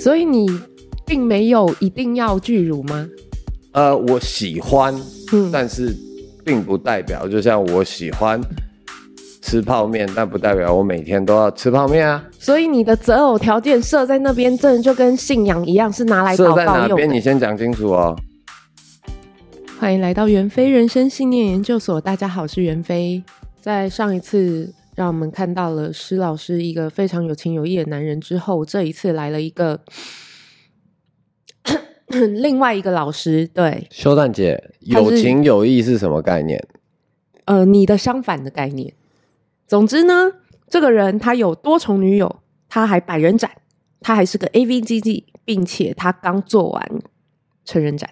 所以你并没有一定要巨乳吗？呃，我喜欢，嗯，但是并不代表，就像我喜欢吃泡面，但不代表我每天都要吃泡面啊。所以你的择偶条件设在那边，真的就跟信仰一样，是拿来。设在哪边？你先讲清楚哦。欢迎来到袁飞人生信念研究所，大家好，我是袁飞。在上一次让我们看到了施老师一个非常有情有义的男人之后，这一次来了一个 另外一个老师。对，修蛋姐，有情有义是什么概念？呃，你的相反的概念。总之呢，这个人他有多重女友，他还百人斩，他还是个 A V G G，，并且他刚做完成人展。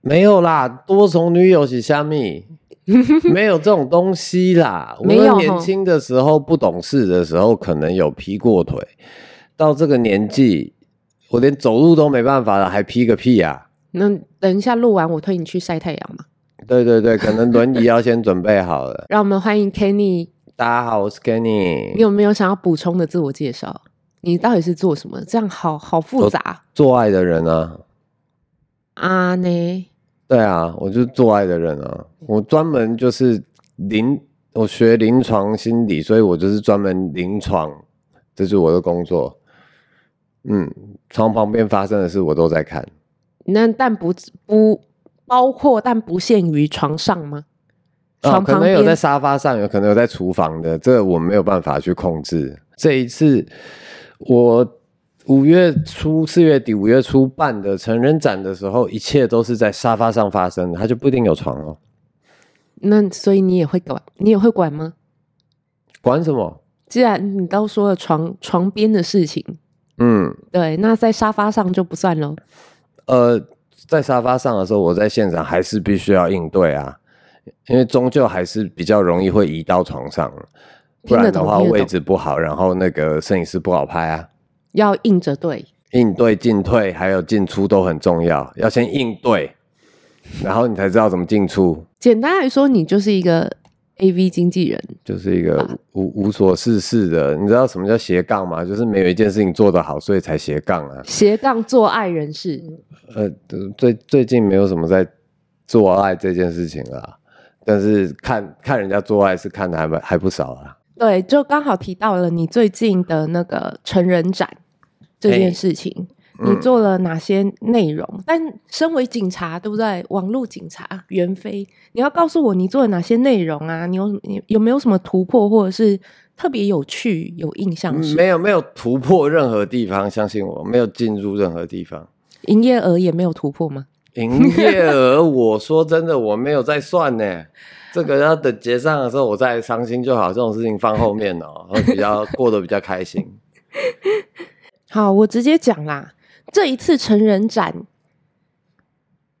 没有啦，多重女友是虾米？没有这种东西啦。我们年轻的时候不懂事的时候，可能有劈过腿。到这个年纪，我连走路都没办法了，还劈个屁啊！那等一下录完，我推你去晒太阳嘛。对对对，可能轮椅要先准备好了。让我们欢迎 Kenny。大家好，我是 Kenny。你有没有想要补充的自我介绍？你到底是做什么？这样好好复杂。做爱的人啊。啊呢？对啊，我就是做爱的人啊。我专门就是临，我学临床心理，所以我就是专门临床，这是我的工作。嗯，床旁边发生的事我都在看。那但不不包括，但不限于床上吗？床旁边，哦，可能有在沙发上，有可能有在厨房的，这个我没有办法去控制。这一次我。五月初、四月底、五月初办的成人展的时候，一切都是在沙发上发生的，他就不一定有床哦。那所以你也会管，你也会管吗？管什么？既然你都说了床床边的事情，嗯，对，那在沙发上就不算了。呃，在沙发上的时候，我在现场还是必须要应对啊，因为终究还是比较容易会移到床上，不然的话位置不好，然后那个摄影师不好拍啊。要应着对，应对进退还有进出都很重要。要先应对，然后你才知道怎么进出。简单来说，你就是一个 AV 经纪人，就是一个无无所事事的。你知道什么叫斜杠吗？就是没有一件事情做得好，所以才斜杠啊。斜杠做爱人士。呃，最最近没有什么在做爱这件事情了，但是看看人家做爱是看的还不还不少啊。对，就刚好提到了你最近的那个成人展。这件事情，欸、你做了哪些内容？嗯、但身为警察，对不对？网络警察袁飞，你要告诉我你做了哪些内容啊？你有你有没有什么突破，或者是特别有趣、有印象？没有，没有突破任何地方，相信我，没有进入任何地方。营业额也没有突破吗？营业额，我说真的，我没有在算呢。这个要等结账的时候，我再伤心就好。这种事情放后面哦，会比较过得比较开心。好，我直接讲啦。这一次成人展，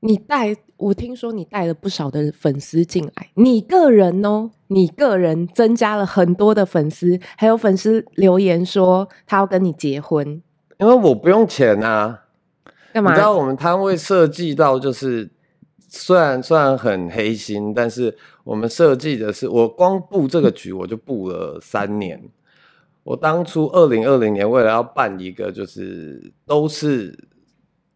你带我听说你带了不少的粉丝进来，你个人哦，你个人增加了很多的粉丝，还有粉丝留言说他要跟你结婚，因为我不用钱啊。干嘛？你知道我们摊位设计到就是，虽然虽然很黑心，但是我们设计的是，我光布这个局我就布了三年。我当初二零二零年为了要办一个就是都是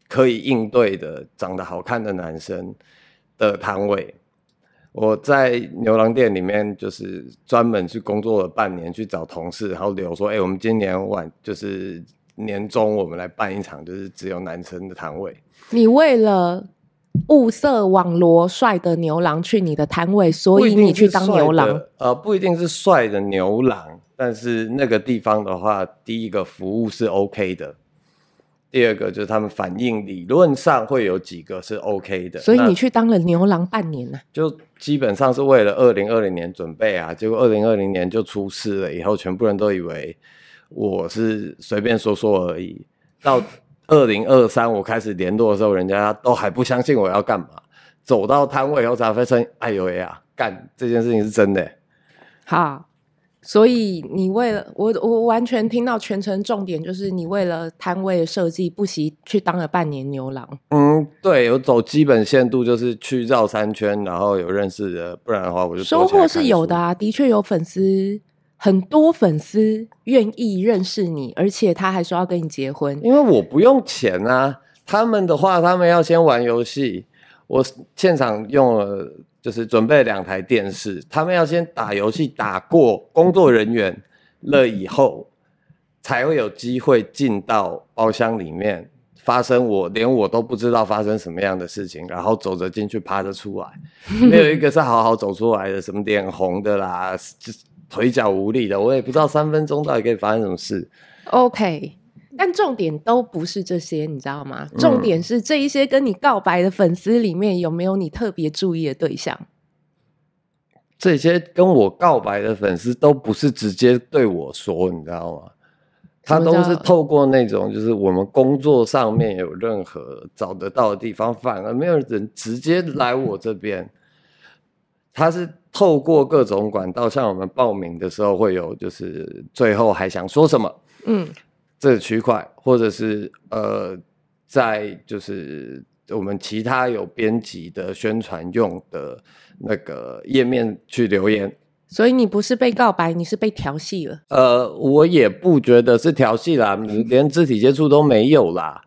可以应对的长得好看的男生的摊位，我在牛郎店里面就是专门去工作了半年，去找同事，然后留说：“哎、欸，我们今年晚就是年终，我们来办一场就是只有男生的摊位。”你为了物色网罗帅的牛郎去你的摊位，所以你去当牛郎？呃，不一定是帅的牛郎。但是那个地方的话，第一个服务是 OK 的，第二个就是他们反应理论上会有几个是 OK 的。所以你去当了牛郎半年呢？就基本上是为了二零二零年准备啊，结果二零二零年就出事了，以后全部人都以为我是随便说说而已。到 二零二三我开始联络的时候，人家都还不相信我要干嘛。走到摊位以后才发现，哎呦呀，干这件事情是真的。好。所以你为了我，我完全听到全程重点就是你为了摊位的设计，不惜去当了半年牛郎。嗯，对，有走基本限度，就是去绕三圈，然后有认识的，不然的话我就收获是有的啊，的确有粉丝很多粉丝愿意认识你，而且他还说要跟你结婚？因为我不用钱啊。他们的话，他们要先玩游戏。我现场用了，就是准备两台电视，他们要先打游戏，打过工作人员了以后，才会有机会进到包厢里面，发生我连我都不知道发生什么样的事情，然后走着进去，爬着出来，没有一个是好好走出来的，什么脸红的啦，腿脚无力的，我也不知道三分钟到底可以发生什么事。OK。但重点都不是这些，你知道吗？重点是这一些跟你告白的粉丝里面有没有你特别注意的对象？这些跟我告白的粉丝都不是直接对我说，你知道吗？他都是透过那种，就是我们工作上面有任何找得到的地方，反而没有人直接来我这边。他是透过各种管道，像我们报名的时候会有，就是最后还想说什么？嗯。这个区块，或者是呃，在就是我们其他有编辑的宣传用的那个页面去留言，所以你不是被告白，你是被调戏了。呃，我也不觉得是调戏啦，你连肢体接触都没有啦，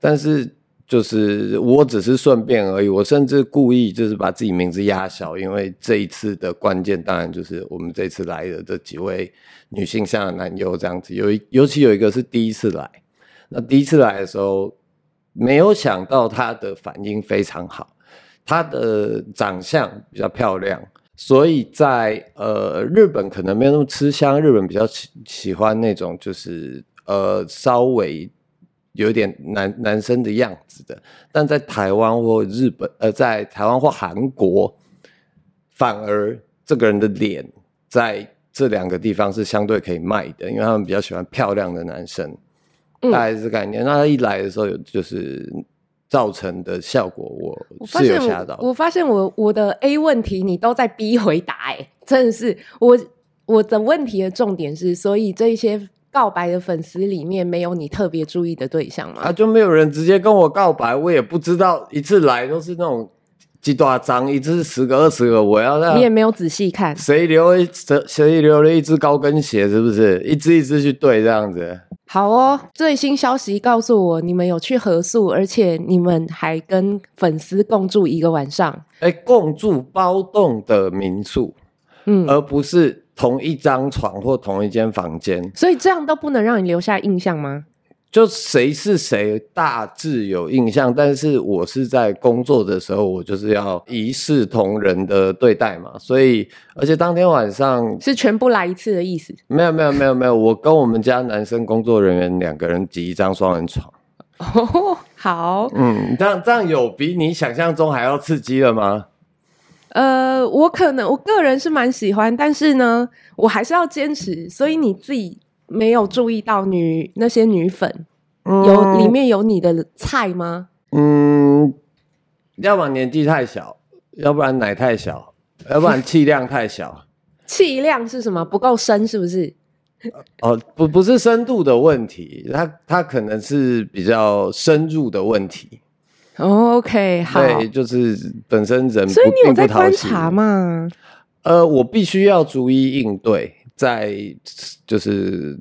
但是。就是我只是顺便而已，我甚至故意就是把自己名字压小，因为这一次的关键当然就是我们这次来的这几位女性向的男优这样子，有尤其有一个是第一次来，那第一次来的时候没有想到她的反应非常好，她的长相比较漂亮，所以在呃日本可能没有那么吃香，日本比较喜喜欢那种就是呃稍微。有点男男生的样子的，但在台湾或日本，呃，在台湾或韩国，反而这个人的脸在这两个地方是相对可以卖的，因为他们比较喜欢漂亮的男生，大概是概念。嗯、那他一来的时候，有就是造成的效果，我是有吓到。我发现我我的 A 问题你都在 B 回答，哎，真的是我我的问题的重点是，所以这一些。告白的粉丝里面没有你特别注意的对象吗？啊，就没有人直接跟我告白，我也不知道。一次来都是那种几大张，一次是十个二十个，我要让你也没有仔细看，谁留一谁谁留了一只高跟鞋，是不是一只一只去对这样子？好哦，最新消息告诉我，你们有去合宿，而且你们还跟粉丝共住一个晚上。哎，共住包栋的民宿，嗯，而不是。同一张床或同一间房间，所以这样都不能让你留下印象吗？就谁是谁大致有印象，但是我是在工作的时候，我就是要一视同仁的对待嘛。所以，而且当天晚上是全部来一次的意思？没有，没有，没有，没有。我跟我们家男生工作人员两个人挤一张双人床。哦，好，嗯，这样这样有比你想象中还要刺激了吗？呃，我可能我个人是蛮喜欢，但是呢，我还是要坚持。所以你自己没有注意到女那些女粉，嗯、有里面有你的菜吗？嗯，要不然年纪太小，要不然奶太小，要不然气量太小。气量是什么？不够深是不是？哦，不，不是深度的问题，它它可能是比较深入的问题。OK，好，对，就是本身人不，所以你有在观察嘛？呃，我必须要逐一应对，在就是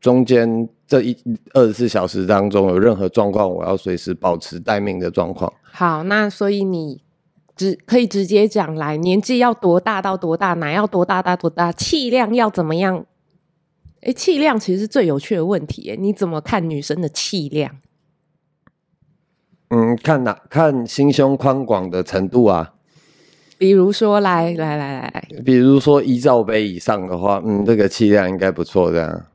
中间这一二十四小时当中有任何状况，我要随时保持待命的状况。好，那所以你直可以直接讲来，年纪要多大到多大，奶要多大到多大，气量要怎么样？哎，气量其实是最有趣的问题，哎，你怎么看女生的气量？嗯，看哪看心胸宽广的程度啊，比如说来来来来，比如说一罩杯以上的话，嗯，这个气量应该不错，这样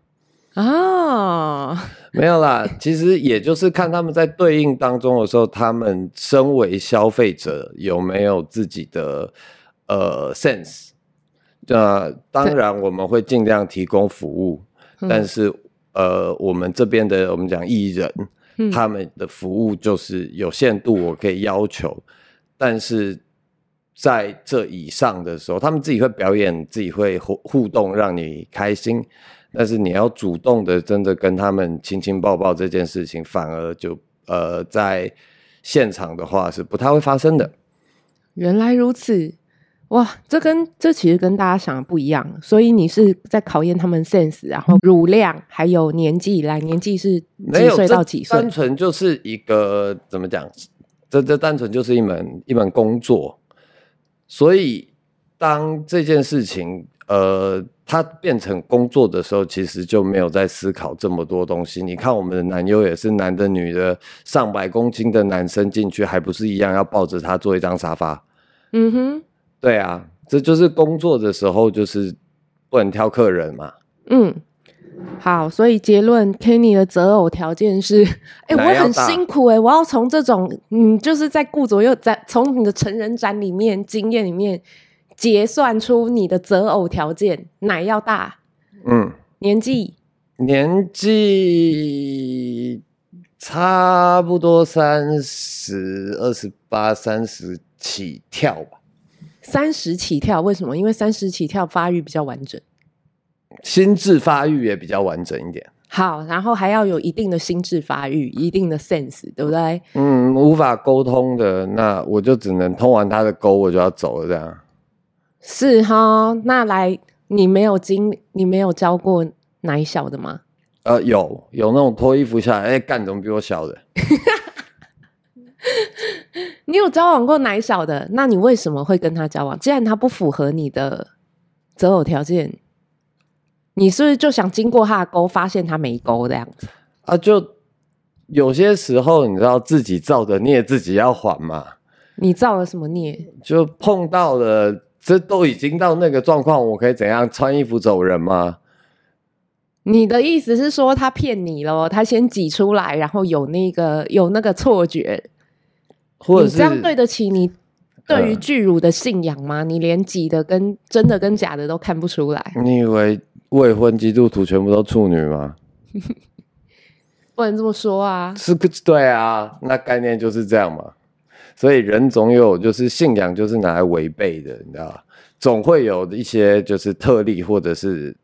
哦，没有啦，其实也就是看他们在对应当中的时候，他们身为消费者有没有自己的呃 sense。那当然我们会尽量提供服务，但是呃，我们这边的我们讲艺人。他们的服务就是有限度，我可以要求，但是在这以上的时候，他们自己会表演，自己会互互动，让你开心。但是你要主动的，真的跟他们亲亲抱抱这件事情，反而就呃，在现场的话是不太会发生的。原来如此，哇，这跟这其实跟大家想的不一样，所以你是在考验他们 sense，然后乳量还有年纪来，年纪是几岁到几岁？单纯就是一个怎么讲？这这单纯就是一门一门工作，所以当这件事情呃它变成工作的时候，其实就没有在思考这么多东西。你看我们的男优也是男的女的，上百公斤的男生进去还不是一样要抱着他坐一张沙发？嗯哼。对啊，这就是工作的时候，就是不能挑客人嘛。嗯，好，所以结论，Kenny 的择偶条件是，哎，我很辛苦哎，我要从这种，嗯，就是在顾左右，在从你的成人展里面经验里面结算出你的择偶条件，奶要大，嗯，年纪，年纪差不多三十二十八，三十起跳吧。三十起跳，为什么？因为三十起跳发育比较完整，心智发育也比较完整一点。好，然后还要有一定的心智发育，一定的 sense，对不对？嗯，无法沟通的，那我就只能通完他的沟，我就要走了，这样。是哈，那来，你没有经，你没有教过奶小的吗？呃，有，有那种脱衣服下来，哎，干怎么比我小的？你有交往过奶小的？那你为什么会跟他交往？既然他不符合你的择偶条件，你是不是就想经过他的沟，发现他没沟这样子？啊，就有些时候你知道自己造的孽自己要还嘛。你造了什么孽？就碰到了，这都已经到那个状况，我可以怎样穿衣服走人吗？你的意思是说他骗你了？他先挤出来，然后有那个有那个错觉。或者是你这样对得起你对于巨乳的信仰吗？嗯、你连挤的跟真的跟假的都看不出来？你以为未婚基督徒全部都处女吗？不能这么说啊！是个对啊，那概念就是这样嘛。所以人总有就是信仰就是拿来违背的，你知道吧？总会有一些就是特例或者是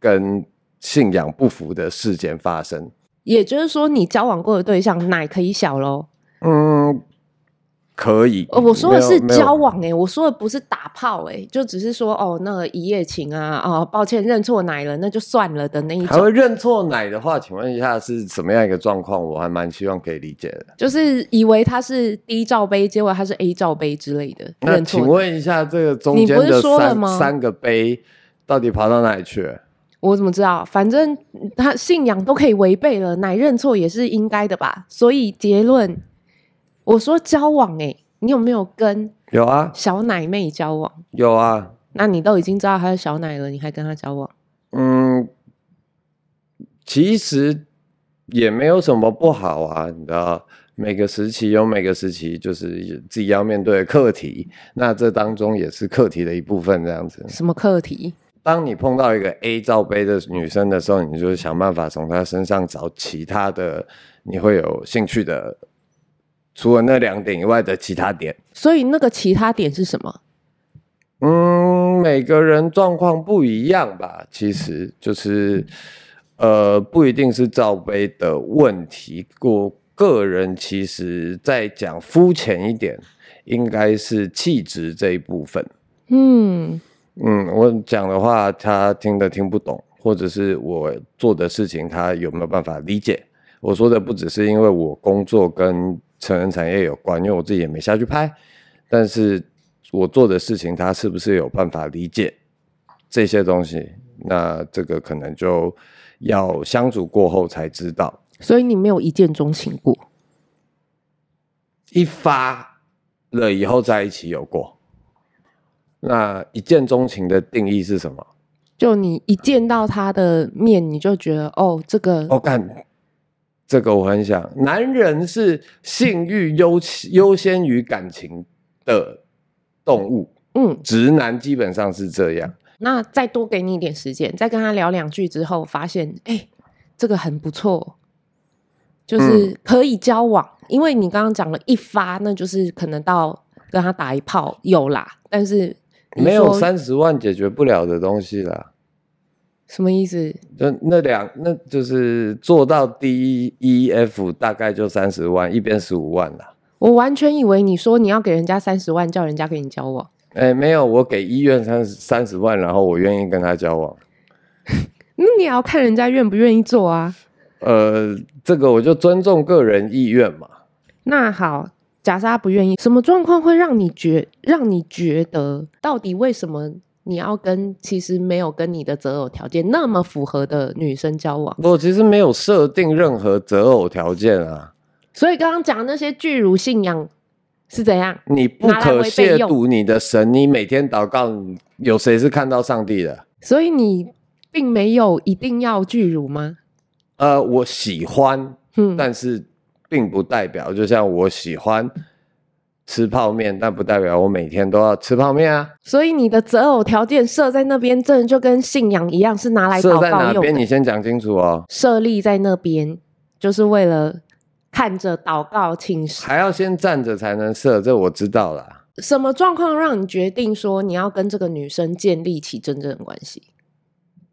跟信仰不符的事件发生。也就是说，你交往过的对象奶可以小喽？嗯。可以，哦，我说的是交往哎，我说的不是打炮哎，就只是说哦，那个一夜情啊，哦，抱歉认错奶了，那就算了的那一种。还会认错奶的话，请问一下是什么样一个状况？我还蛮希望可以理解的。就是以为他是 D 罩杯，结果他是 A 罩杯之类的。那请问一下，这个中间的三三个杯到底跑到哪里去了？我怎么知道？反正他信仰都可以违背了，奶认错也是应该的吧？所以结论。我说交往哎、欸，你有没有跟有啊小奶妹交往？有啊，那你都已经知道她是小奶了，你还跟她交往？嗯，其实也没有什么不好啊，你知道，每个时期有每个时期就是自己要面对的课题，那这当中也是课题的一部分，这样子。什么课题？当你碰到一个 A 罩杯的女生的时候，你就想办法从她身上找其他的你会有兴趣的。除了那两点以外的其他点，所以那个其他点是什么？嗯，每个人状况不一样吧。其实就是，呃，不一定是罩杯的问题。我个人其实在讲肤浅一点，应该是气质这一部分。嗯嗯，我讲的话他听得听不懂，或者是我做的事情他有没有办法理解？我说的不只是因为我工作跟成人产业有关，因为我自己也没下去拍，但是我做的事情，他是不是有办法理解这些东西？那这个可能就要相处过后才知道。所以你没有一见钟情过？一发了以后在一起有过？那一见钟情的定义是什么？就你一见到他的面，你就觉得哦，这个我干。这个我很想，男人是性欲优优先于感情的动物，嗯，直男基本上是这样。那再多给你一点时间，再跟他聊两句之后，发现哎，这个很不错，就是可以交往。嗯，因为你刚刚讲了一发，那就是可能到跟他打一炮有啦，但是没有三十万解决不了的东西啦。什么意思？就那两，那就是做到 D E F 大概就三十万，一边十五万啦。我完全以为你说你要给人家三十万，叫人家跟你交往。哎，没有，我给医院三三十万，然后我愿意跟他交往。那你也要看人家愿不愿意做啊。呃，这个我就尊重个人意愿嘛。那好，假设他不愿意，什么状况会让你觉让你觉得，到底为什么你要跟其实没有跟你的择偶条件那么符合的女生交往？我其实没有设定任何择偶条件啊。所以刚刚讲那些巨乳信仰是怎样？你不可亵渎你的神，你每天祷告，有谁是看到上帝的？所以你并没有一定要巨乳吗？呃，我喜欢，嗯，但是并不代表，就像我喜欢吃泡面，但不代表我每天都要吃泡面啊。所以你的择偶条件设在那边，真的就跟信仰一样，是拿来祷告用的。设在哪边？你先讲清楚哦。设立在那边，就是为了。看着祷告请示，还要先站着才能设，这我知道啦。什么状况让你决定说你要跟这个女生建立起真正的关系？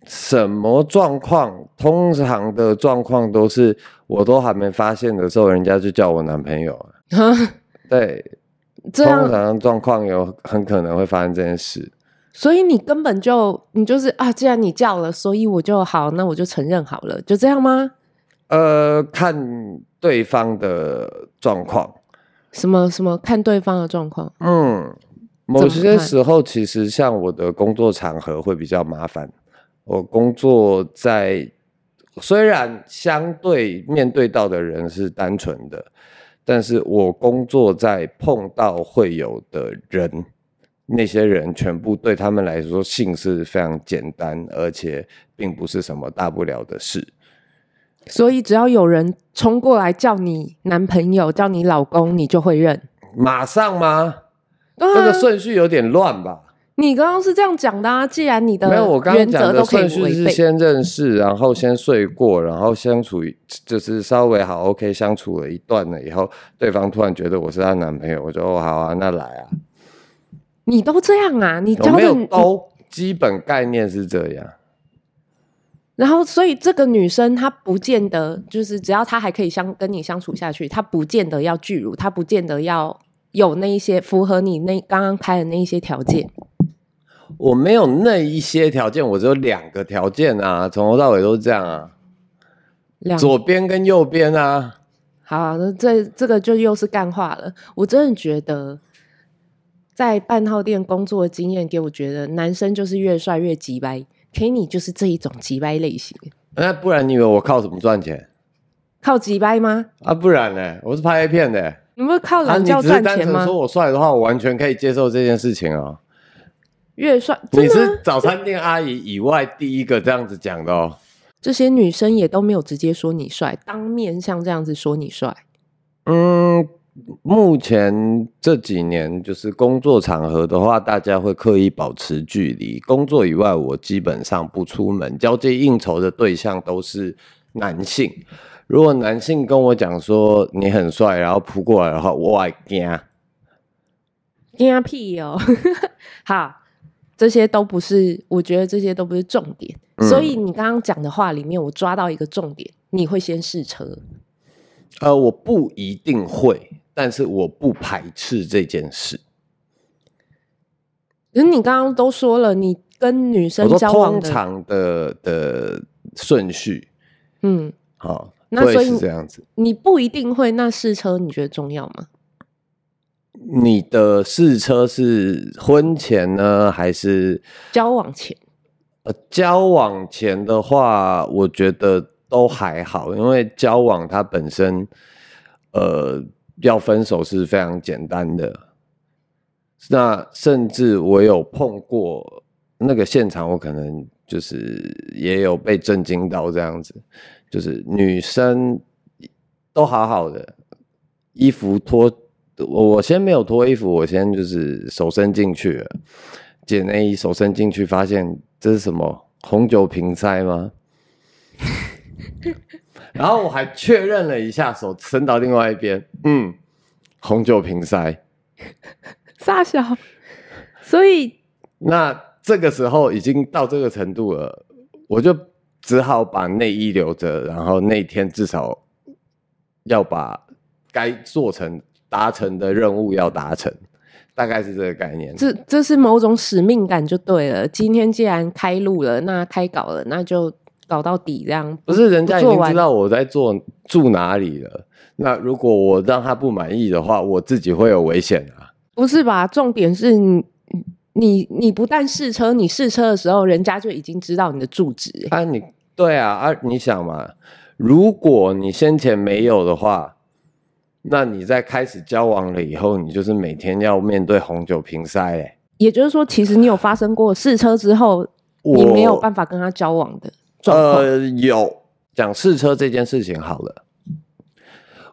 什么状况？通常的状况都是我都还没发现的时候，人家就叫我男朋友。对，这样通常状况有很可能会发生这件事。所以你根本就你就是啊，既然你叫了，所以我就好，那我就承认好了，就这样吗？呃，看。对方的状况，什么什么看对方的状况？嗯，某些时候其实像我的工作场合会比较麻烦。我工作在虽然相对面对到的人是单纯的，但是我工作在碰到会有的人，那些人全部对他们来说性是非常简单，而且并不是什么大不了的事。所以只要有人冲过来叫你男朋友、叫你老公，你就会认？马上吗？这个顺序有点乱吧？你刚刚是这样讲的啊？既然你的没有，我刚刚讲的顺序是先认识，然后先睡过，然后相处，就是稍微好 OK 相处了一段了以后，对方突然觉得我是她男朋友，我就哦好啊，那来啊。你都这样啊？你都没有都？基本概念是这样。然后，所以这个女生她不见得就是只要她还可以相跟你相处下去，她不见得要巨乳，她不见得要有那一些符合你那刚刚开的那一些条件。我没有那一些条件，我只有两个条件啊，从头到尾都是这样啊，两左边跟右边啊。好，那这这个就又是干话了。我真的觉得，在半套店工作的经验给我觉得，男生就是越帅越急掰。Kenny 就是这一种急掰类型。那不然你以为我靠什么赚钱？靠急掰吗？啊，不然呢？我是拍 A 片的。你不是靠懒觉赚钱吗？啊、你只是单纯说我帅的话，我完全可以接受这件事情哦。越帅，你是早餐店阿姨以外第一个这样子讲的哦。这些女生也都没有直接说你帅，当面像这样子说你帅。嗯。目前这几年，就是工作场合的话，大家会刻意保持距离。工作以外，我基本上不出门，交际应酬的对象都是男性。如果男性跟我讲说你很帅，然后扑过来的话，我还惊，惊屁哦！好，这些都不是，我觉得这些都不是重点。嗯、所以你刚刚讲的话里面，我抓到一个重点，你会先试车？呃，我不一定会。但是我不排斥这件事。可是你刚刚都说了，你跟女生交往的通常的的顺序，嗯，好、哦，那所以是这样子。你不一定会，那试车你觉得重要吗？你的试车是婚前呢，还是交往前？呃，交往前的话，我觉得都还好，因为交往它本身，呃。要分手是非常简单的，那甚至我有碰过那个现场，我可能就是也有被震惊到这样子，就是女生都好好的，衣服脱，我先没有脱衣服，我先就是手伸进去了，解内衣，手伸进去，发现这是什么红酒瓶塞吗？然后我还确认了一下，手伸到另外一边，嗯，红酒瓶塞，傻小，所以。那这个时候已经到这个程度了，我就只好把内衣留着，然后那天至少要把该做成达成的任务要达成，大概是这个概念。这这是某种使命感就对了。今天既然开路了，那开搞了，那就搞到底这样。不是人家已经知道我在做住哪里了，那如果我让他不满意的话，我自己会有危险啊。不是吧？重点是你你你不但试车，你试车的时候，人家就已经知道你的住址。啊，你对啊啊，你想嘛，如果你先前没有的话。那你在开始交往了以后，你就是每天要面对红酒瓶塞欸。也就是说，其实你有发生过试车之后，你没有办法跟他交往的状况。呃，有讲试车这件事情好了。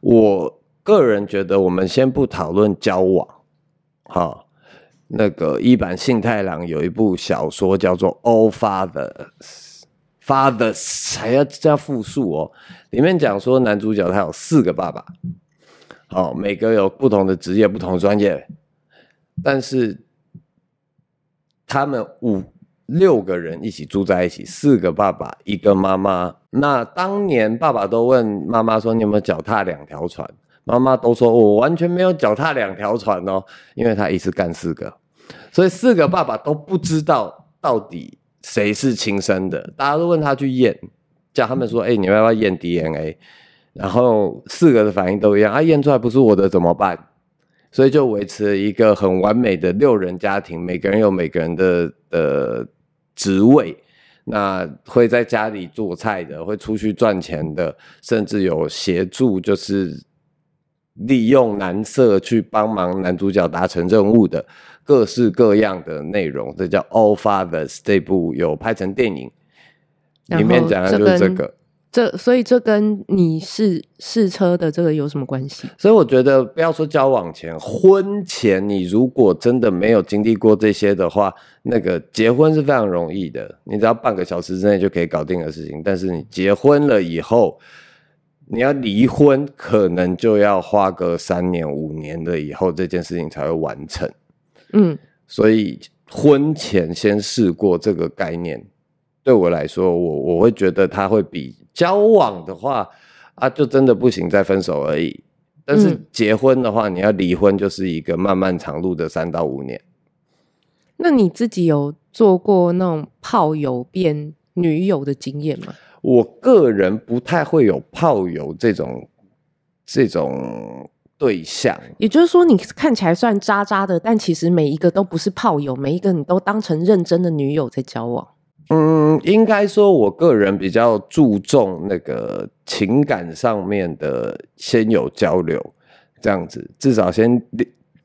我个人觉得，我们先不讨论交往。好，那个一坂幸太郎有一部小说叫做《All Fathers》，Fathers 还要加复数哦。里面讲说，男主角他有四个爸爸。好，每个有不同的职业、不同的专业，但是他们五六个人一起住在一起，四个爸爸，一个妈妈。那当年爸爸都问妈妈说：“你有没有脚踏两条船？”妈妈都说：“我完全没有脚踏两条船哦，因为他一次干四个，所以四个爸爸都不知道到底谁是亲生的。大家都问他去验，叫他们说：‘哎，你要不要验 DNA？’ 然后四个的反应都一样，啊，验出来不是我的怎么办？所以就维持了一个很完美的六人家庭，每个人有每个人的的职位，那会在家里做菜的，会出去赚钱的，甚至有协助，就是利用男色去帮忙男主角达成任务的各式各样的内容。这叫《All Fathers》，这部有拍成电影，里面讲的就是这个。这所以这跟你试试车的这个有什么关系？所以我觉得不要说交往前，婚前你如果真的没有经历过这些的话，那个结婚是非常容易的，你只要半个小时之内就可以搞定的事情。但是你结婚了以后，你要离婚，可能就要花个三年五年的以后，这件事情才会完成。嗯，所以婚前先试过这个概念，对我来说，我我会觉得它会比。交往的话啊，就真的不行，再分手而已。但是结婚的话，嗯、你要离婚就是一个漫漫长路的三到五年。那你自己有做过那种炮友变女友的经验吗？我个人不太会有炮友这种这种对象。也就是说，你看起来算渣渣的，但其实每一个都不是炮友，每一个你都当成认真的女友在交往。嗯，应该说，我个人比较注重那个情感上面的先有交流，这样子至少先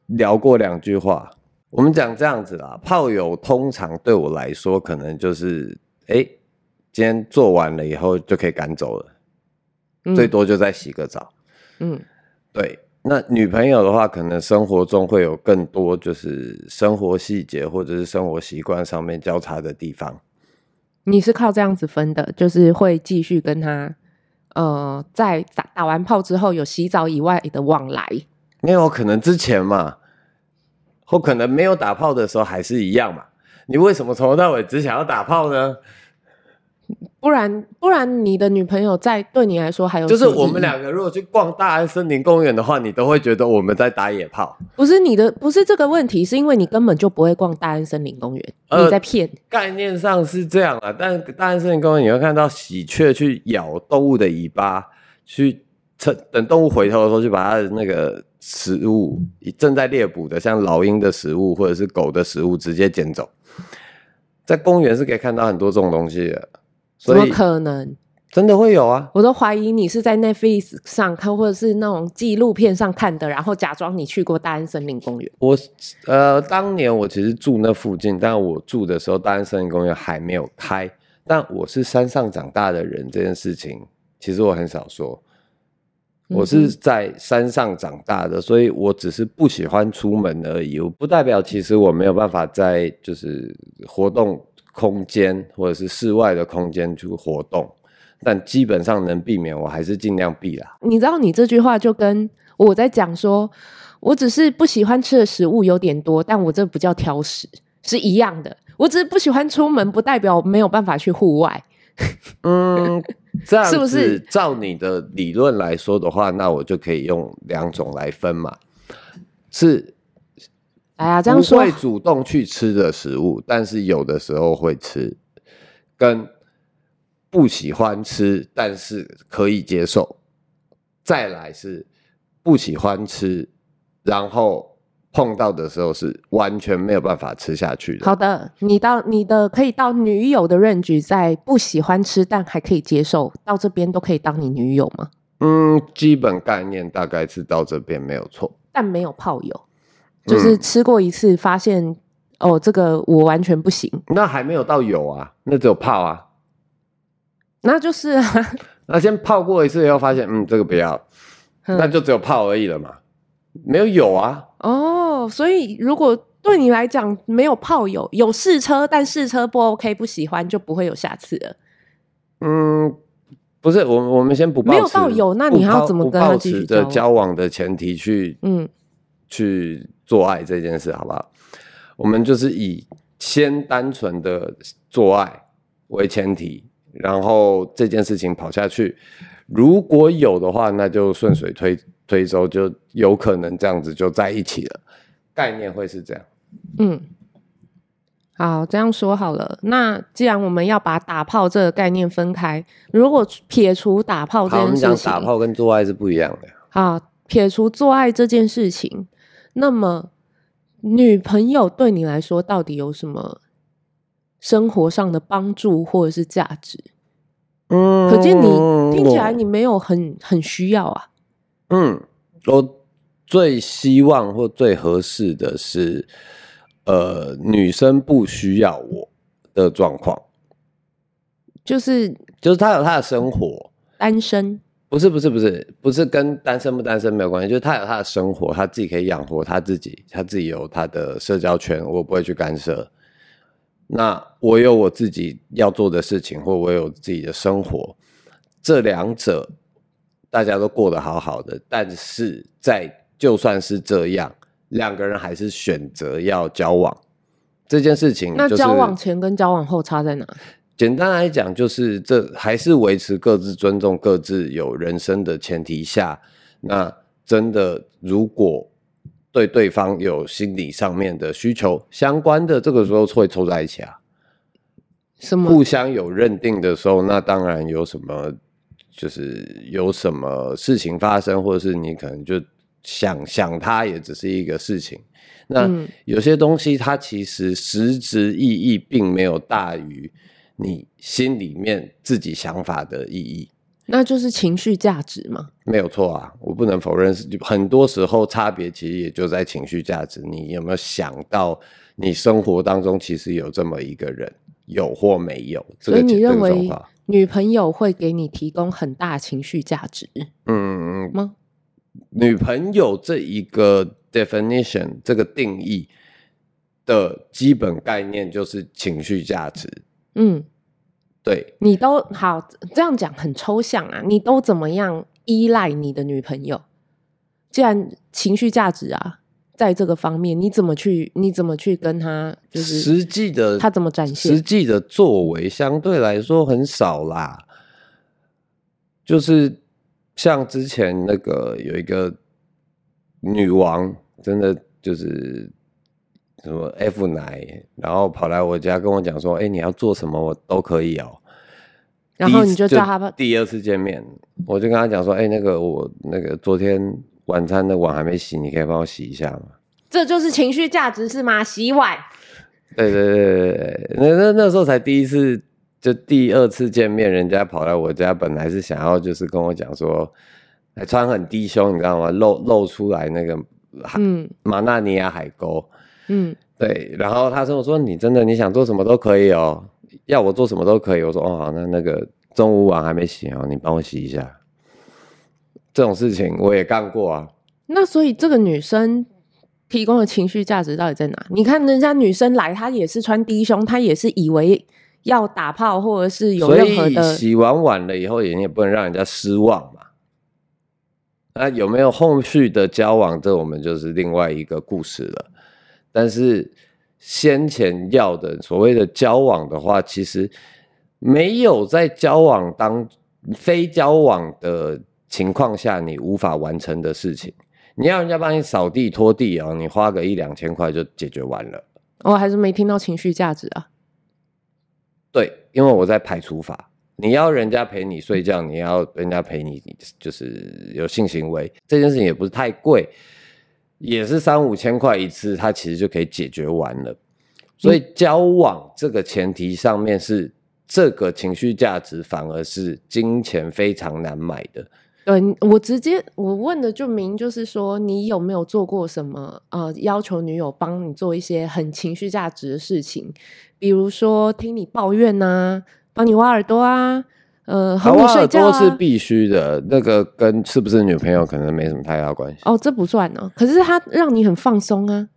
聊过两句话。我们讲这样子啦，炮友通常对我来说，可能就是，哎，今天做完了以后就可以赶走了，嗯，最多就再洗个澡。嗯，对。那女朋友的话，可能生活中会有更多就是生活细节或者是生活习惯上面交叉的地方。你是靠这样子分的，就是会继续跟他，呃，在打打完炮之后有洗澡以外的往来。没有可能之前嘛，或可能没有打炮的时候还是一样嘛。你为什么从头到尾只想要打炮呢？不然，不然你的女朋友在对你来说还有就是我们两个如果去逛大安森林公园的话，你都会觉得我们在打野炮。不是你的，不是这个问题，是因为你根本就不会逛大安森林公园，呃、你在骗。概念上是这样啊，但大安森林公园你会看到喜鹊去咬动物的尾巴，去趁等动物回头的时候，去把它的那个食物正在猎捕的，像老鹰的食物或者是狗的食物直接捡走。在公园是可以看到很多这种东西的。怎么可能？真的会有啊！我都怀疑你是在 Netflix 上看，或者是那种纪录片上看的，然后假装你去过大安森林公园。我呃，当年我其实住那附近，但我住的时候大安森林公园还没有开。但我是山上长大的人，这件事情其实我很少说。我是在山上长大的，所以我只是不喜欢出门而已，我不代表其实我没有办法在就是活动。空间或者是室外的空间去活动，但基本上能避免，我还是尽量避啦。你知道，你这句话就跟我在讲说，我只是不喜欢吃的食物有点多，但我这不叫挑食，是一样的。我只是不喜欢出门，不代表没有办法去户外。嗯，这样子是不是？照你的理论来说的话，那我就可以用两种来分嘛。是哎呀，这样说不会主动去吃的食物，但是有的时候会吃，跟不喜欢吃但是可以接受，再来是不喜欢吃，然后。碰到的时候是完全没有办法吃下去的。好的，你到你的可以到女友的 range，在不喜欢吃但还可以接受，到这边都可以当你女友吗？嗯，基本概念大概是到这边没有错，但没有炮友，就是吃过一次发现、嗯、哦，这个我完全不行。那还没有到有啊，那只有泡啊，那就是啊，那先泡过一次以后发现，嗯，这个不要，嗯、那就只有泡而已了嘛，没有有啊。哦，所以如果对你来讲没有泡友，有试车，但试车不 OK，不喜欢就不会有下次了。嗯，不是，我我们先不没有到有，那你还要怎么跟他继续的交往的前提去嗯去做爱这件事，好不好？我们就是以先单纯的做爱为前提，然后这件事情跑下去，如果有的话，那就顺水推。推舟就有可能这样子就在一起了，概念会是这样。嗯，好，这样说好了。那既然我们要把打炮这个概念分开，如果撇除打炮这件事情，好，我们讲打炮跟做爱是不一样的。好，撇除做爱这件事情，那么女朋友对你来说到底有什么生活上的帮助或者是价值？嗯，可见你听起来你没有很很需要啊。嗯，我最希望或最合适的是，呃，女生不需要我的状况，就是就是她有她的生活，单身，不是不是不是不是跟单身不单身没有关系，就是他有他的生活，他自己可以养活他自己，他自己有他的社交圈，我不会去干涉。那我有我自己要做的事情，或我有自己的生活，这两者。大家都过得好好的，但是在就算是这样，两个人还是选择要交往这件事情，那交往前跟交往后差在哪？简单来讲，就是这还是维持各自尊重、各自有人生的前提下。那真的，如果对对方有心理上面的需求相关的，这个时候会凑在一起啊。什么？互相有认定的时候，那当然有什么。就是有什么事情发生，或者是你可能就想想他，也只是一个事情。那有些东西，它其实实质意义并没有大于你心里面自己想法的意义。那就是情绪价值嘛？没有错啊，我不能否认，很多时候差别其实也就在情绪价值。你有没有想到，你生活当中其实有这么一个人，有或没有？所以你认为？女朋友会给你提供很大情绪价值，嗯吗？女朋友这一个 definition 这个定义的基本概念就是情绪价值。嗯，对，你都好这样讲很抽象啊，你都怎么样依赖你的女朋友？既然情绪价值啊。在这个方面，你怎么去？你怎么去跟他？就是实际的，他怎么展现？实际的作为相对来说很少啦。就是像之前那个有一个女王，真的就是什么 F 奶，然后跑来我家跟我讲说：“哎，你要做什么，我都可以哦。”然后你就叫他吧。第二次见面，我就跟他讲说：“哎，那个我那个昨天。”晚餐的碗还没洗，你可以帮我洗一下吗？这就是情绪价值是吗？洗碗。对对对对对，那那那时候才第一次，就第二次见面，人家跑来我家，本来是想要就是跟我讲说，还穿很低胸，你知道吗？露露出来那个海，嗯，马纳尼亚海沟，嗯，对。然后他说：“我说你真的你想做什么都可以哦，要我做什么都可以。”我说：“哦好，那那个中午碗还没洗哦，你帮我洗一下。”这种事情我也干过啊。那所以这个女生提供的情绪价值到底在哪？你看人家女生来，她也是穿低胸，她也是以为要打炮，或者是有任何的。所以洗完碗了以后，也也不能让人家失望嘛。那有没有后续的交往？这我们就是另外一个故事了。但是先前要的所谓的交往的话，其实没有在交往当非交往的。情况下，你无法完成的事情，你要人家帮你扫地拖地啊，你花个一两千块就解决完了。我、哦、还是没听到情绪价值啊。对，因为我在排除法，你要人家陪你睡觉，你要人家陪你，就是有性行为这件事情也不是太贵，也是三五千块一次，它其实就可以解决完了。所以交往这个前提上面是这个情绪价值，反而是金钱非常难买的。对，我直接我问的就明，就是说你有没有做过什么呃，要求女友帮你做一些很情绪价值的事情，比如说听你抱怨呐、啊，帮你挖耳朵啊，呃，和你睡觉、是必须的，那个跟是不是女朋友可能没什么太大关系。哦，这不算呢，可是它让你很放松啊，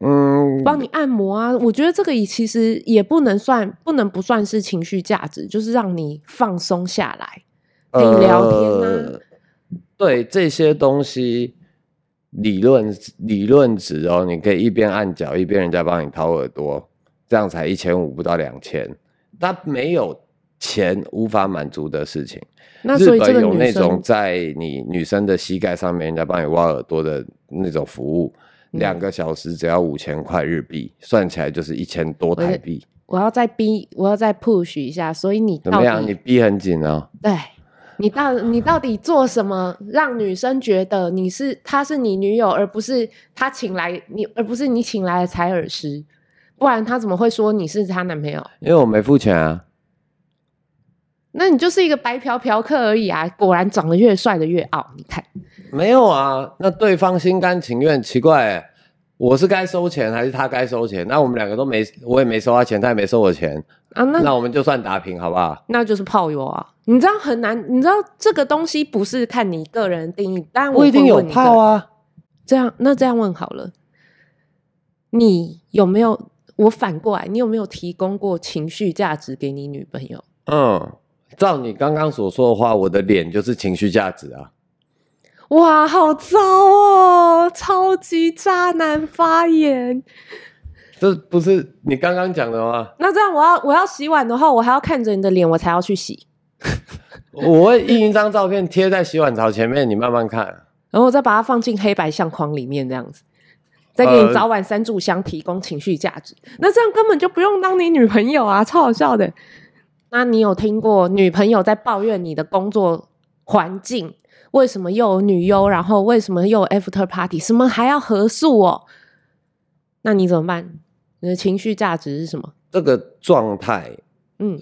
嗯，帮你按摩啊，我觉得这个也其实也不能算，不能不算是情绪价值，就是让你放松下来。可以聊天啊，呃、对这些东西理论理论值哦，你可以一边按脚一边人家帮你掏耳朵，这样才一千五不到两千，它没有钱无法满足的事情。那所以这个日本有那种在你女生的膝盖上面人家帮你挖耳朵的那种服务，两、嗯、个小时只要五千块日币，算起来就是一千多台币。我要再逼，我要再 push 一下，所以你怎么样？你逼很紧哦。对。你到你到底做什么让女生觉得你是她是你女友，而不是她请来你，而不是你请来的采耳师？不然她怎么会说你是她男朋友？因为我没付钱啊。那你就是一个白嫖嫖客而已啊！果然长得越帅的越傲，你看。没有啊，那对方心甘情愿，奇怪欸。我是该收钱还是他该收钱？那我们两个都没，我也没收他钱，他也没收我钱啊。那那我们就算打平，好不好？那就是炮友啊！你知道很难，你知道这个东西不是看你个人定义，但我不一定有炮啊。这样，那这样问好了，你有没有？我反过来，你有没有提供过情绪价值给你女朋友？嗯，照你刚刚所说的话，我的脸就是情绪价值啊。哇，好糟哦！超级渣男发言，这不是你刚刚讲的吗？那这样，我要我要洗碗的话，我还要看着你的脸，我才要去洗。我会印一张照片贴在洗碗槽前面，你慢慢看，然后我再把它放进黑白相框里面，这样子，再给你早晚三炷香提供情绪价值。呃、那这样根本就不用当你女朋友啊，超好笑的。那你有听过女朋友在抱怨你的工作环境？为什么又有女优？然后为什么又有 after party？什么还要合宿哦？那你怎么办？你的情绪价值是什么？这个状态，嗯，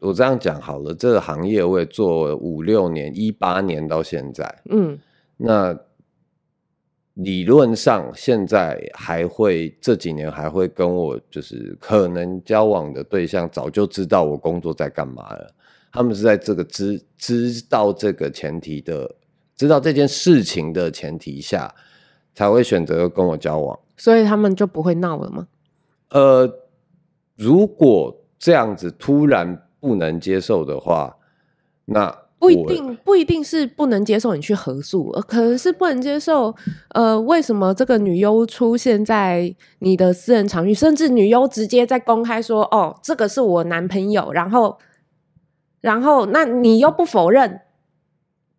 我这样讲好了。这个行业我也做了五六年，一八年到现在，嗯，那理论上现在还会这几年还会跟我就是可能交往的对象，早就知道我工作在干嘛了。他们是在这个知知道这个前提的，知道这件事情的前提下，才会选择跟我交往。所以他们就不会闹了吗？呃，如果这样子突然不能接受的话，那不一定不一定是不能接受你去合宿，呃，可能是不能接受。呃，为什么这个女优出现在你的私人场域，甚至女优直接在公开说：“哦，这个是我男朋友。”然后。然后，那你又不否认，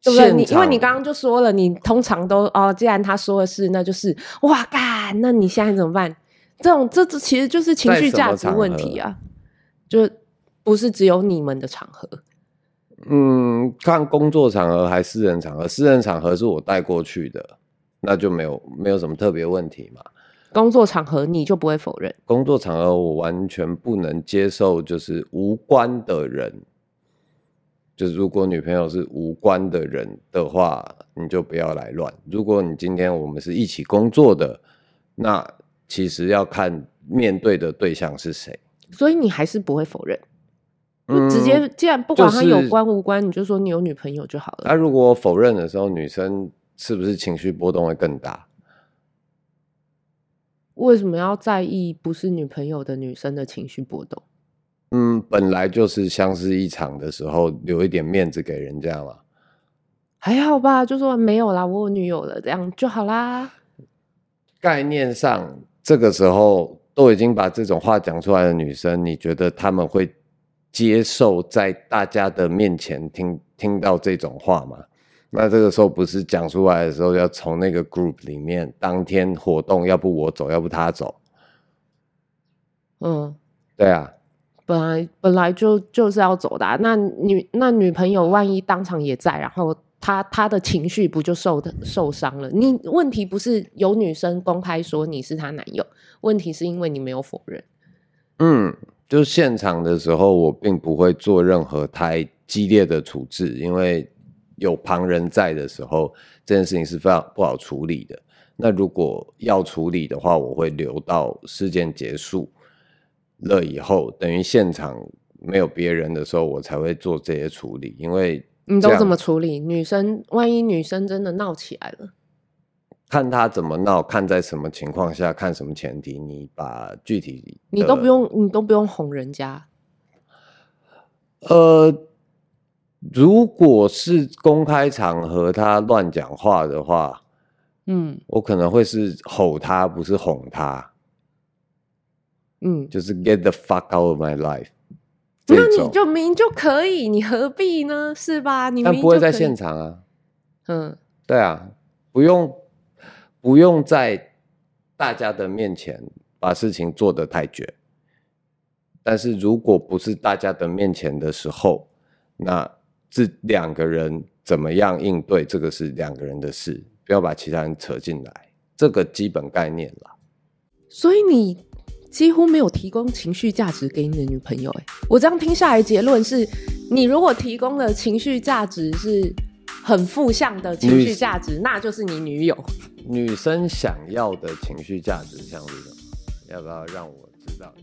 对不对？你因为你刚刚就说了，你通常都哦，既然他说的是，那就是哇干，那你现在怎么办？这种这这其实就是情绪价值问题啊，就不是只有你们的场合。嗯，看工作场合还是私人场合，私人场合是我带过去的，那就没有没有什么特别问题嘛。工作场合你就不会否认？工作场合我完全不能接受，就是无关的人。就是如果女朋友是无关的人的话，你就不要来乱。如果你今天我们是一起工作的，那其实要看面对的对象是谁。所以你还是不会否认，嗯、直接既然不管他有关无关，就是、你就说你有女朋友就好了。那、啊、如果我否认的时候，女生是不是情绪波动会更大？为什么要在意不是女朋友的女生的情绪波动？嗯，本来就是相识一场的时候，留一点面子给人家嘛。还好吧，就说没有啦，我有女友了，这样就好啦。概念上，这个时候都已经把这种话讲出来的女生，你觉得他们会接受在大家的面前听听到这种话吗？那这个时候不是讲出来的时候，要从那个 group 里面当天活动，要不我走，要不他走。嗯，对啊，本来本来就就是要走的啊。那女那女朋友万一当场也在，然后她她的情绪不就受的受伤了？你问题不是有女生公开说你是她男友，问题是因为你没有否认。嗯，就现场的时候，我并不会做任何太激烈的处置，因为。有旁人在的时候，这件事情是非常不好处理的。那如果要处理的话，我会留到事件结束了以后，等于现场没有别人的时候，我才会做这些处理。因为你都怎么处理？女生万一女生真的闹起来了，看他怎么闹，看在什么情况下，看什么前提，你把具体你都不用，你都不用哄人家。呃。如果是公开场合，他乱讲话的话，嗯，我可能会是吼他，不是哄他，嗯，就是 get the fuck out of my life。那你就明就可以，你何必呢？是吧？你明但不会在现场啊，嗯，对啊，不用不用在大家的面前把事情做得太绝。但是如果不是大家的面前的时候，那。这两个人怎么样应对，这个是两个人的事，不要把其他人扯进来，这个基本概念啦。所以你几乎没有提供情绪价值给你的女朋友，哎，我这样听下来结论是，你如果提供的情绪价值是很负向的情绪价值，那就是你女友。女生想要的情绪价值像是什么？要不要让我知道？